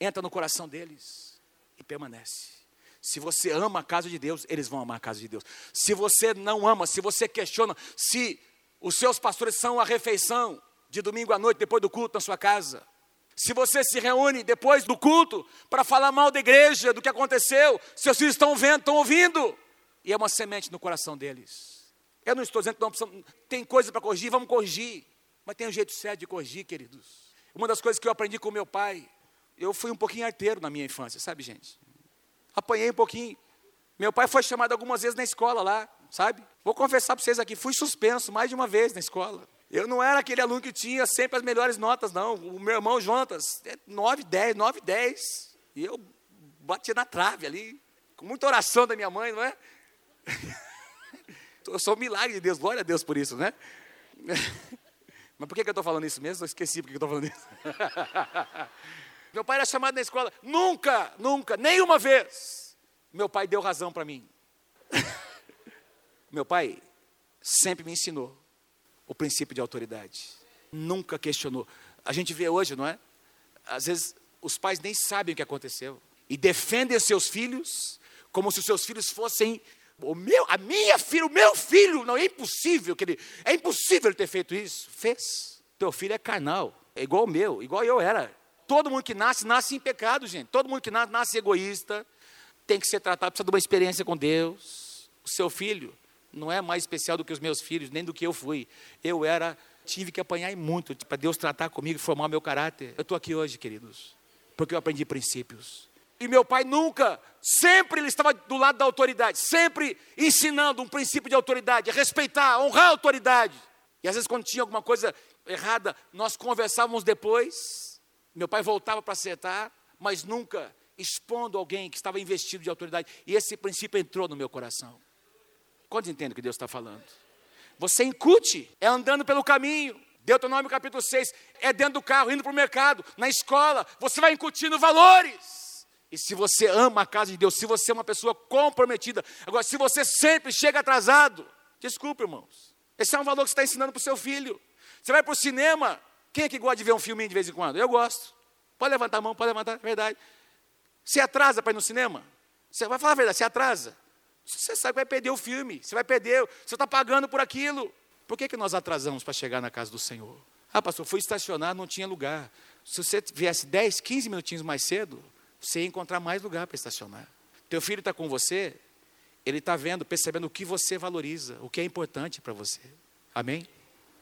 entra no coração deles e permanece. Se você ama a casa de Deus, eles vão amar a casa de Deus. Se você não ama, se você questiona se os seus pastores são a refeição, de domingo à noite, depois do culto na sua casa. Se você se reúne depois do culto para falar mal da igreja, do que aconteceu, seus filhos estão vendo, estão ouvindo. E é uma semente no coração deles. Eu não estou dizendo que não tem coisa para corrigir, vamos corrigir. Mas tem um jeito certo de corrigir, queridos. Uma das coisas que eu aprendi com meu pai, eu fui um pouquinho arteiro na minha infância, sabe, gente? Apanhei um pouquinho. Meu pai foi chamado algumas vezes na escola lá, sabe? Vou confessar para vocês aqui, fui suspenso mais de uma vez na escola. Eu não era aquele aluno que tinha sempre as melhores notas, não. O meu irmão Jonas, 9, 10, 9, 10. E eu bati na trave ali, com muita oração da minha mãe, não é? Eu sou um milagre de Deus, glória a Deus por isso, né? Mas por que, eu estou falando isso mesmo? Eu esqueci por que eu estou falando isso. meu pai era chamado na escola, nunca, nunca, nenhuma vez, meu pai deu razão para mim. meu pai sempre me ensinou o princípio de autoridade. Nunca questionou. A gente vê hoje, não é? Às vezes os pais nem sabem o que aconteceu e defendem seus filhos como se os seus filhos fossem o meu, a minha filha, o meu filho, não é impossível que ele, é impossível ele ter feito isso. Fez. Teu filho é carnal, é igual o meu, igual eu era. Todo mundo que nasce, nasce em pecado, gente. Todo mundo que nasce, nasce egoísta, tem que ser tratado, precisa de uma experiência com Deus. O seu filho não é mais especial do que os meus filhos, nem do que eu fui. Eu era, tive que apanhar muito para Deus tratar comigo e formar meu caráter. Eu estou aqui hoje, queridos, porque eu aprendi princípios. E meu pai nunca, sempre ele estava do lado da autoridade, sempre ensinando um princípio de autoridade, respeitar, honrar a autoridade. E às vezes, quando tinha alguma coisa errada, nós conversávamos depois. Meu pai voltava para acertar, mas nunca expondo alguém que estava investido de autoridade. E esse princípio entrou no meu coração. Quantos entendem o que Deus está falando? Você incute, é andando pelo caminho. Deuteronômio capítulo 6, é dentro do carro, indo para o mercado, na escola, você vai incutindo valores. E se você ama a casa de Deus, se você é uma pessoa comprometida, agora, se você sempre chega atrasado, desculpe, irmãos, esse é um valor que você está ensinando para o seu filho. Você vai para o cinema, quem é que gosta de ver um filminho de vez em quando? Eu gosto. Pode levantar a mão, pode levantar, é verdade. Se atrasa para ir no cinema, você vai falar a verdade, se atrasa. Você sabe que vai perder o filme, você vai perder, você está pagando por aquilo. Por que, que nós atrasamos para chegar na casa do Senhor? Ah, pastor, fui estacionar, não tinha lugar. Se você viesse 10, 15 minutinhos mais cedo, você ia encontrar mais lugar para estacionar. Teu filho está com você, ele está vendo, percebendo o que você valoriza, o que é importante para você. Amém?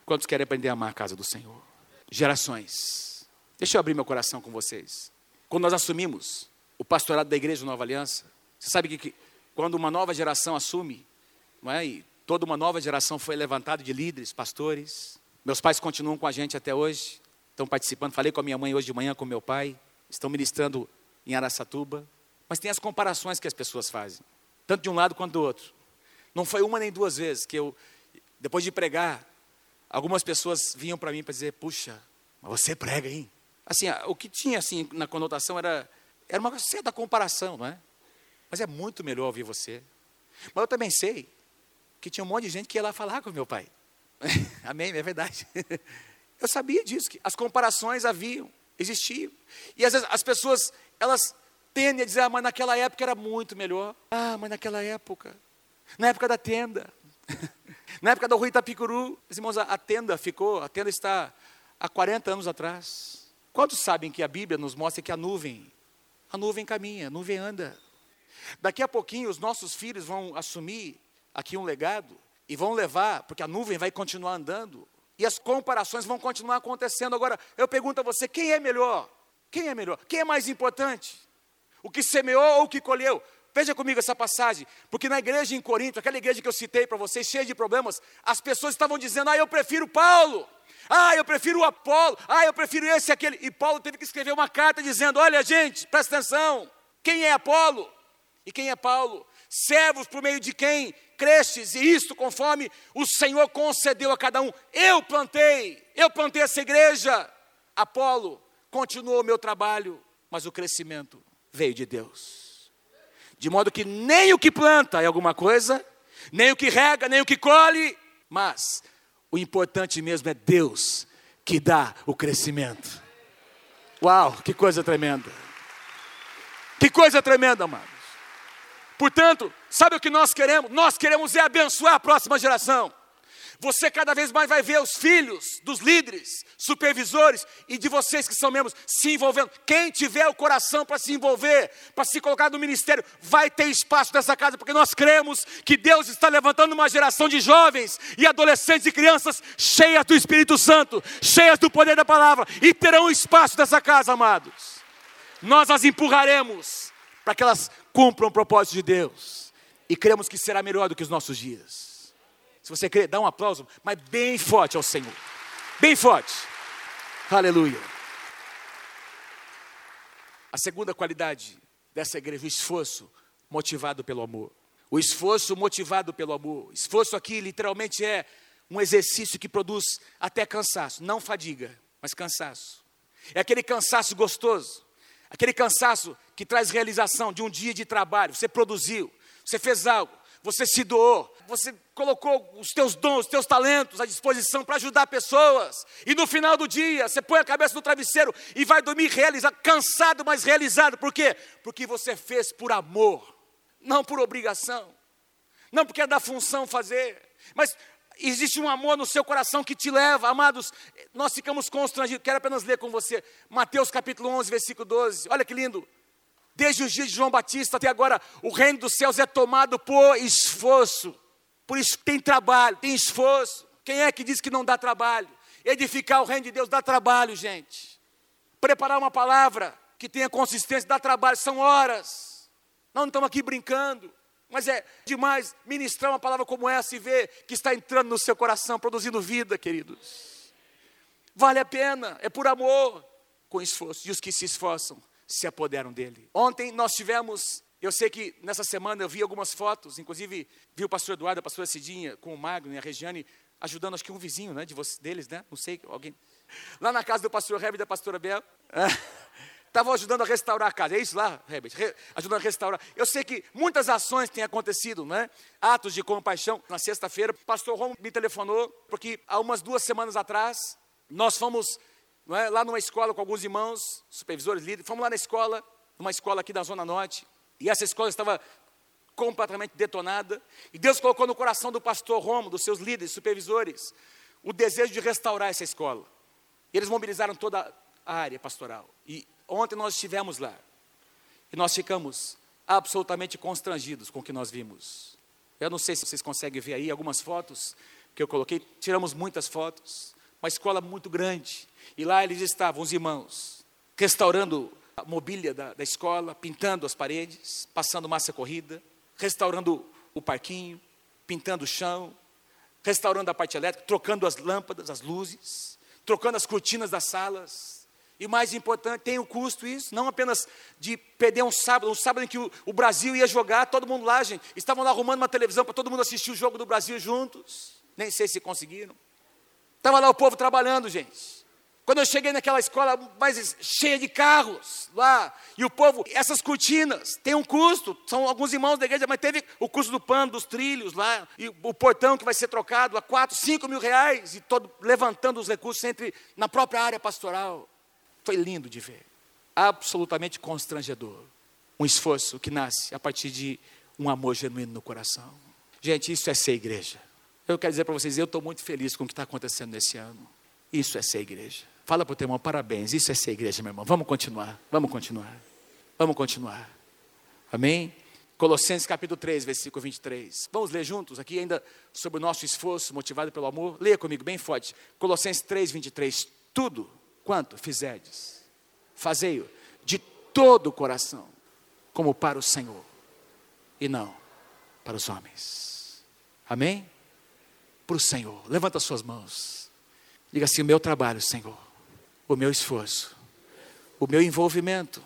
Quantos querem aprender a amar a casa do Senhor? Gerações. Deixa eu abrir meu coração com vocês. Quando nós assumimos o pastorado da igreja Nova Aliança, você sabe que, que quando uma nova geração assume, não é? E toda uma nova geração foi levantada de líderes, pastores. Meus pais continuam com a gente até hoje, estão participando. Falei com a minha mãe hoje de manhã, com meu pai, estão ministrando em Araçatuba. Mas tem as comparações que as pessoas fazem, tanto de um lado quanto do outro. Não foi uma nem duas vezes que eu, depois de pregar, algumas pessoas vinham para mim para dizer: Puxa, mas você prega, hein? Assim, o que tinha assim na conotação era, era uma certa comparação, não é? Mas é muito melhor ouvir você. Mas eu também sei que tinha um monte de gente que ia lá falar com meu pai. Amém? É verdade. Eu sabia disso, que as comparações haviam, existiam. E às vezes as pessoas elas tendem a dizer, ah, mas naquela época era muito melhor. Ah, mas naquela época, na época da tenda, na época do Rui Itapicuru, irmãos, a tenda ficou, a tenda está há 40 anos atrás. Quantos sabem que a Bíblia nos mostra que a nuvem, a nuvem caminha, a nuvem anda. Daqui a pouquinho os nossos filhos vão assumir aqui um legado e vão levar, porque a nuvem vai continuar andando e as comparações vão continuar acontecendo. Agora, eu pergunto a você, quem é melhor? Quem é melhor? Quem é mais importante? O que semeou ou o que colheu? Veja comigo essa passagem, porque na igreja em Corinto, aquela igreja que eu citei para vocês, cheia de problemas, as pessoas estavam dizendo: ah, eu prefiro Paulo, ah, eu prefiro o Apolo, ah, eu prefiro esse e aquele. E Paulo teve que escrever uma carta dizendo: olha, gente, presta atenção, quem é Apolo e quem é Paulo? Servos por meio de quem crestes, e isto conforme o Senhor concedeu a cada um. Eu plantei, eu plantei essa igreja, Apolo continuou o meu trabalho, mas o crescimento veio de Deus. De modo que nem o que planta é alguma coisa, nem o que rega, nem o que colhe, mas o importante mesmo é Deus que dá o crescimento. Uau, que coisa tremenda! Que coisa tremenda, amados. Portanto, sabe o que nós queremos? Nós queremos é abençoar a próxima geração. Você cada vez mais vai ver os filhos dos líderes, supervisores e de vocês que são membros se envolvendo. Quem tiver o coração para se envolver, para se colocar no ministério, vai ter espaço nessa casa, porque nós cremos que Deus está levantando uma geração de jovens e adolescentes e crianças cheias do Espírito Santo, cheias do poder da palavra, e terão espaço nessa casa, amados. Nós as empurraremos para que elas cumpram o propósito de Deus, e cremos que será melhor do que os nossos dias. Se você crê, dá um aplauso, mas bem forte ao Senhor. Bem forte. Aleluia. A segunda qualidade dessa igreja, o esforço motivado pelo amor. O esforço motivado pelo amor. Esforço aqui literalmente é um exercício que produz até cansaço, não fadiga, mas cansaço. É aquele cansaço gostoso, aquele cansaço que traz realização de um dia de trabalho. Você produziu, você fez algo, você se doou, você colocou os teus dons, os teus talentos à disposição para ajudar pessoas, e no final do dia você põe a cabeça no travesseiro e vai dormir realizado, cansado, mas realizado, por quê? Porque você fez por amor, não por obrigação, não porque é da função fazer, mas existe um amor no seu coração que te leva, amados, nós ficamos constrangidos, quero apenas ler com você, Mateus capítulo 11, versículo 12, olha que lindo, Desde os dias de João Batista até agora, o reino dos céus é tomado por esforço. Por isso tem trabalho, tem esforço. Quem é que diz que não dá trabalho? Edificar o reino de Deus dá trabalho, gente. Preparar uma palavra que tenha consistência dá trabalho, são horas. Nós não estamos aqui brincando. Mas é demais ministrar uma palavra como essa e ver que está entrando no seu coração, produzindo vida, queridos. Vale a pena, é por amor, com esforço. E os que se esforçam se apoderam dele. Ontem nós tivemos, eu sei que nessa semana eu vi algumas fotos, inclusive vi o pastor Eduardo, a pastora Cidinha, com o Magno e a Regiane, ajudando, acho que um vizinho né, de vocês, deles, né? Não sei, alguém. Lá na casa do pastor Herbert e da pastora Bel. Estavam ajudando a restaurar a casa, é isso lá, Herbert? Re, ajudando a restaurar. Eu sei que muitas ações têm acontecido, né? Atos de compaixão. Na sexta-feira, pastor Rom me telefonou, porque há umas duas semanas atrás, nós fomos é? lá numa escola com alguns irmãos, supervisores, líderes. Fomos lá na escola, numa escola aqui da Zona Norte, e essa escola estava completamente detonada. E Deus colocou no coração do pastor Romo, dos seus líderes, supervisores, o desejo de restaurar essa escola. E eles mobilizaram toda a área pastoral. E ontem nós estivemos lá. E nós ficamos absolutamente constrangidos com o que nós vimos. Eu não sei se vocês conseguem ver aí algumas fotos que eu coloquei. Tiramos muitas fotos. Uma escola muito grande. E lá eles estavam, os irmãos, restaurando a mobília da, da escola, pintando as paredes, passando massa corrida, restaurando o parquinho, pintando o chão, restaurando a parte elétrica, trocando as lâmpadas, as luzes, trocando as cortinas das salas. E mais importante, tem o custo isso, não apenas de perder um sábado, um sábado em que o, o Brasil ia jogar, todo mundo lá, gente, estavam lá arrumando uma televisão para todo mundo assistir o jogo do Brasil juntos. Nem sei se conseguiram. Estava lá o povo trabalhando, gente. Quando eu cheguei naquela escola mais cheia de carros lá, e o povo, essas cortinas, tem um custo, são alguns irmãos da igreja, mas teve o custo do pano, dos trilhos lá, e o portão que vai ser trocado a 4, 5 mil reais, e todo levantando os recursos entre na própria área pastoral. Foi lindo de ver, absolutamente constrangedor. Um esforço que nasce a partir de um amor genuíno no coração. Gente, isso é ser igreja. Eu quero dizer para vocês, eu estou muito feliz com o que está acontecendo nesse ano. Isso é ser igreja. Fala para o teu irmão, parabéns, isso é ser igreja, meu irmão. Vamos continuar, vamos continuar, vamos continuar. Amém? Colossenses capítulo 3, versículo 23. Vamos ler juntos aqui ainda sobre o nosso esforço motivado pelo amor? Leia comigo bem forte. Colossenses 3, 23. Tudo quanto fizerdes, fazei-o de todo o coração, como para o Senhor, e não para os homens. Amém? Para o Senhor. Levanta suas mãos. Diga assim: o meu trabalho, Senhor o meu esforço, o meu envolvimento.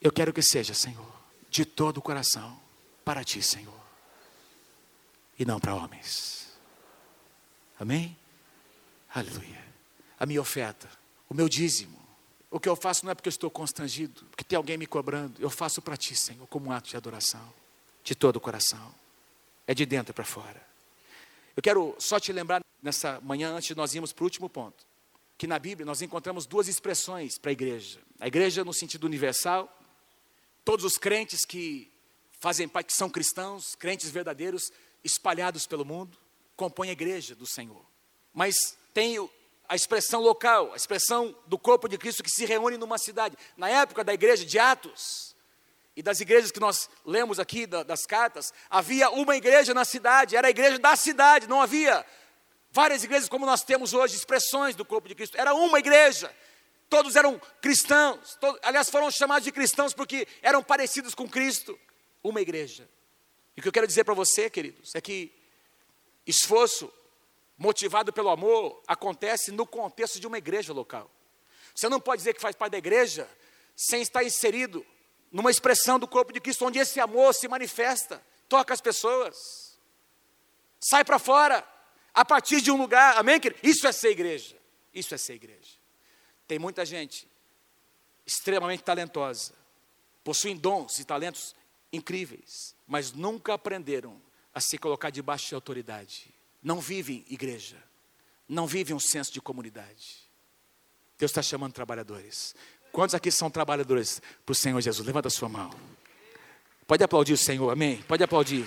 Eu quero que seja, Senhor, de todo o coração, para ti, Senhor, e não para homens. Amém? Aleluia. A minha oferta, o meu dízimo, o que eu faço não é porque eu estou constrangido, porque tem alguém me cobrando, eu faço para ti, Senhor, como um ato de adoração, de todo o coração, é de dentro para fora. Eu quero só te lembrar nessa manhã, antes de nós irmos para o último ponto que na Bíblia nós encontramos duas expressões para a igreja. A igreja no sentido universal, todos os crentes que fazem parte, que são cristãos, crentes verdadeiros, espalhados pelo mundo. compõem a igreja do Senhor. Mas tem a expressão local, a expressão do corpo de Cristo que se reúne numa cidade. Na época da igreja de Atos e das igrejas que nós lemos aqui das cartas, havia uma igreja na cidade, era a igreja da cidade, não havia várias igrejas como nós temos hoje, expressões do corpo de Cristo. Era uma igreja. Todos eram cristãos, todos, aliás, foram chamados de cristãos porque eram parecidos com Cristo. Uma igreja. E o que eu quero dizer para você, queridos, é que esforço motivado pelo amor acontece no contexto de uma igreja local. Você não pode dizer que faz parte da igreja sem estar inserido numa expressão do corpo de Cristo, onde esse amor se manifesta, toca as pessoas, sai para fora, a partir de um lugar, amém? Querido? Isso é ser igreja. Isso é ser igreja. Tem muita gente extremamente talentosa, possuem dons e talentos incríveis, mas nunca aprenderam a se colocar debaixo de autoridade. Não vivem igreja, não vivem um senso de comunidade. Deus está chamando trabalhadores. Quantos aqui são trabalhadores para o Senhor Jesus? Levanta a sua mão. Pode aplaudir o Senhor, amém? Pode aplaudir.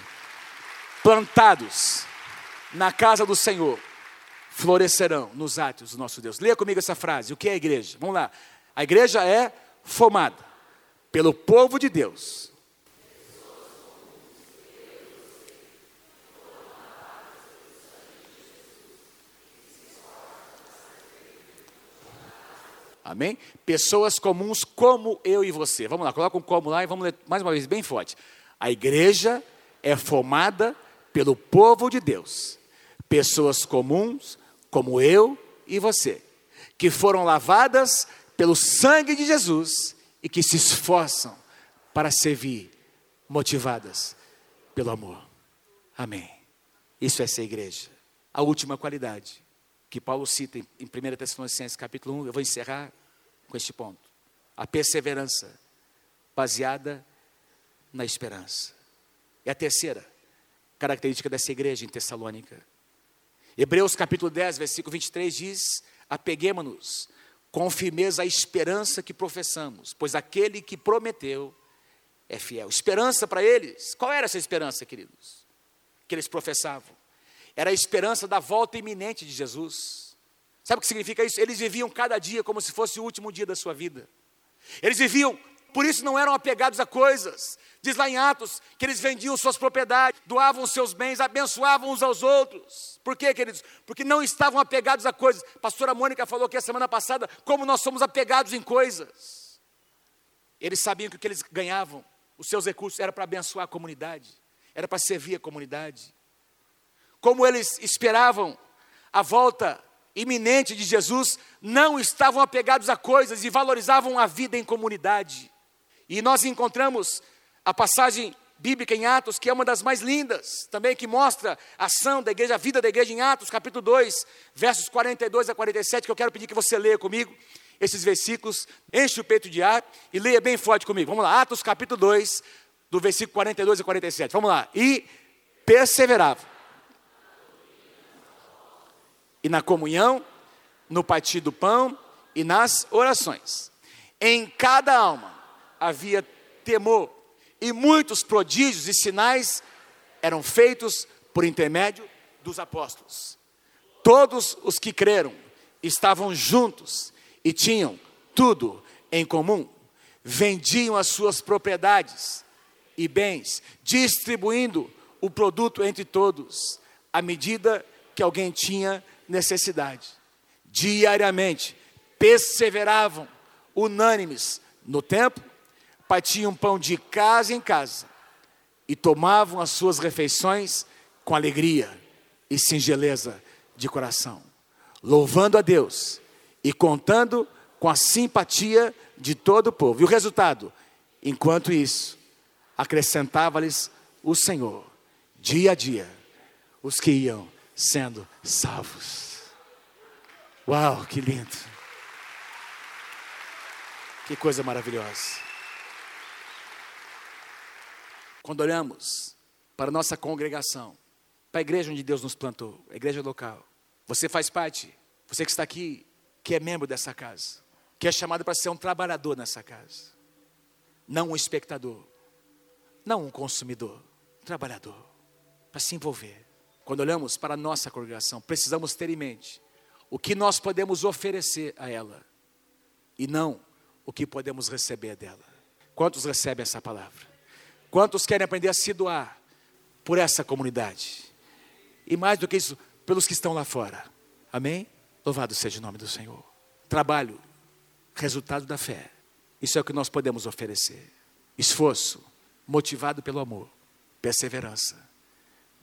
Plantados na casa do Senhor, florescerão nos átrios do nosso Deus. Leia comigo essa frase. O que é a igreja? Vamos lá. A igreja é formada pelo povo de Deus. Amém? Pessoas comuns como eu e você. Vamos lá, coloca um como lá e vamos ler mais uma vez bem forte. A igreja é formada pelo povo de Deus. Pessoas comuns como eu e você, que foram lavadas pelo sangue de Jesus e que se esforçam para servir, motivadas pelo amor. Amém. Isso é ser igreja. A última qualidade que Paulo cita em 1 Tessalonicenses capítulo 1, eu vou encerrar com este ponto. A perseverança baseada na esperança. É a terceira característica dessa igreja em Tessalônica. Hebreus capítulo 10, versículo 23 diz: Apeguemos-nos com firmeza à esperança que professamos, pois aquele que prometeu é fiel. Esperança para eles, qual era essa esperança, queridos? Que eles professavam? Era a esperança da volta iminente de Jesus. Sabe o que significa isso? Eles viviam cada dia como se fosse o último dia da sua vida. Eles viviam, por isso não eram apegados a coisas, Diz lá em Atos que eles vendiam suas propriedades, doavam seus bens, abençoavam uns aos outros. Por quê, queridos? Porque não estavam apegados a coisas. Pastora Mônica falou aqui a semana passada como nós somos apegados em coisas. Eles sabiam que o que eles ganhavam, os seus recursos, era para abençoar a comunidade, era para servir a comunidade. Como eles esperavam a volta iminente de Jesus, não estavam apegados a coisas e valorizavam a vida em comunidade. E nós encontramos a passagem bíblica em Atos, que é uma das mais lindas, também que mostra a ação da igreja, a vida da igreja em Atos, capítulo 2, versos 42 a 47, que eu quero pedir que você leia comigo esses versículos, enche o peito de ar e leia bem forte comigo. Vamos lá, Atos capítulo 2, do versículo 42 a 47. Vamos lá. E perseverava. E na comunhão, no partir do pão e nas orações. Em cada alma havia temor e muitos prodígios e sinais eram feitos por intermédio dos apóstolos. Todos os que creram estavam juntos e tinham tudo em comum. Vendiam as suas propriedades e bens, distribuindo o produto entre todos, à medida que alguém tinha necessidade. Diariamente perseveravam unânimes no templo partiam pão de casa em casa e tomavam as suas refeições com alegria e singeleza de coração, louvando a Deus e contando com a simpatia de todo o povo. E o resultado? Enquanto isso, acrescentava-lhes o Senhor, dia a dia, os que iam sendo salvos. Uau, que lindo! Que coisa maravilhosa. Quando olhamos para a nossa congregação, para a igreja onde Deus nos plantou, a igreja local, você faz parte, você que está aqui, que é membro dessa casa, que é chamado para ser um trabalhador nessa casa, não um espectador, não um consumidor, um trabalhador, para se envolver quando olhamos para a nossa congregação, precisamos ter em mente o que nós podemos oferecer a ela e não o que podemos receber dela. Quantos recebem essa palavra? Quantos querem aprender a se doar por essa comunidade? E mais do que isso, pelos que estão lá fora. Amém? Louvado seja o nome do Senhor. Trabalho, resultado da fé. Isso é o que nós podemos oferecer. Esforço, motivado pelo amor. Perseverança,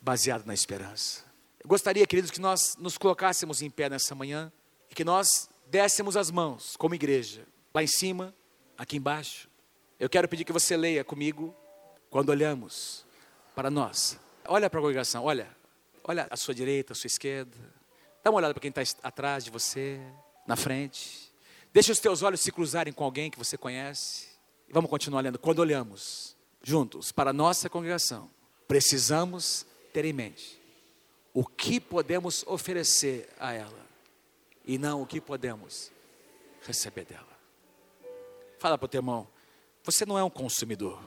baseado na esperança. Eu gostaria, queridos, que nós nos colocássemos em pé nessa manhã e que nós dessemos as mãos como igreja, lá em cima, aqui embaixo. Eu quero pedir que você leia comigo quando olhamos para nós. Olha para a congregação, olha, olha à sua direita, à sua esquerda. Dá uma olhada para quem está atrás de você, na frente. Deixa os teus olhos se cruzarem com alguém que você conhece. E vamos continuar lendo. Quando olhamos juntos para a nossa congregação, precisamos ter em mente o que podemos oferecer a ela e não o que podemos receber dela. Fala para o teu irmão, você não é um consumidor.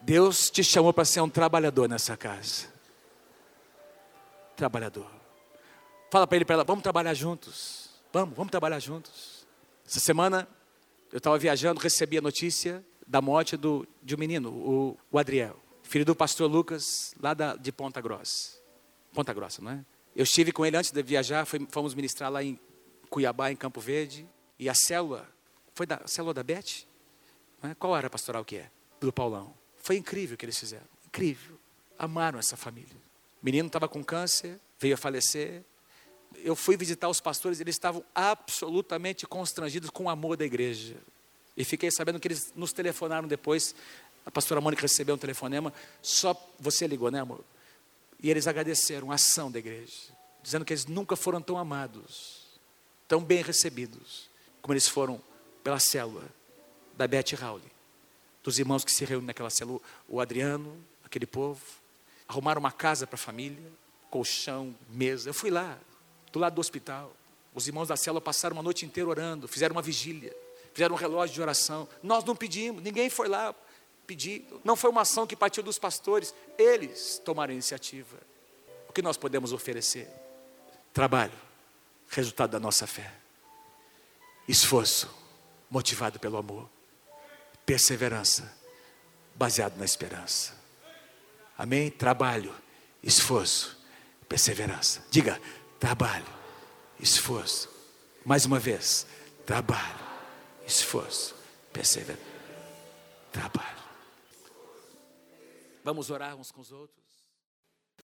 Deus te chamou para ser um trabalhador nessa casa. Trabalhador. Fala para ele, para ela, vamos trabalhar juntos. Vamos, vamos trabalhar juntos. Essa semana eu estava viajando, recebi a notícia da morte do, de um menino, o, o Adriel, filho do pastor Lucas, lá da, de Ponta Grossa. Ponta Grossa, não é? Eu estive com ele antes de viajar, fomos ministrar lá em Cuiabá, em Campo Verde, e a célula, foi da a célula da Beth? É? Qual era a pastoral que é? Do Paulão. Foi incrível o que eles fizeram, incrível. Amaram essa família. O menino estava com câncer, veio a falecer. Eu fui visitar os pastores, eles estavam absolutamente constrangidos com o amor da igreja. E fiquei sabendo que eles nos telefonaram depois. A pastora Mônica recebeu um telefonema. Só você ligou, né, amor? E eles agradeceram a ação da igreja, dizendo que eles nunca foram tão amados, tão bem recebidos, como eles foram pela célula da Beth Rauli, dos irmãos que se reúnem naquela célula, o Adriano, aquele povo, arrumaram uma casa para a família, colchão, mesa. Eu fui lá, do lado do hospital. Os irmãos da célula passaram uma noite inteira orando, fizeram uma vigília fizeram um relógio de oração. Nós não pedimos, ninguém foi lá pedir. Não foi uma ação que partiu dos pastores, eles tomaram a iniciativa. O que nós podemos oferecer? Trabalho, resultado da nossa fé. Esforço, motivado pelo amor. Perseverança, baseado na esperança. Amém? Trabalho, esforço, perseverança. Diga, trabalho, esforço. Mais uma vez, trabalho esforço, perseverança, trabalho. Vamos orar uns com os outros?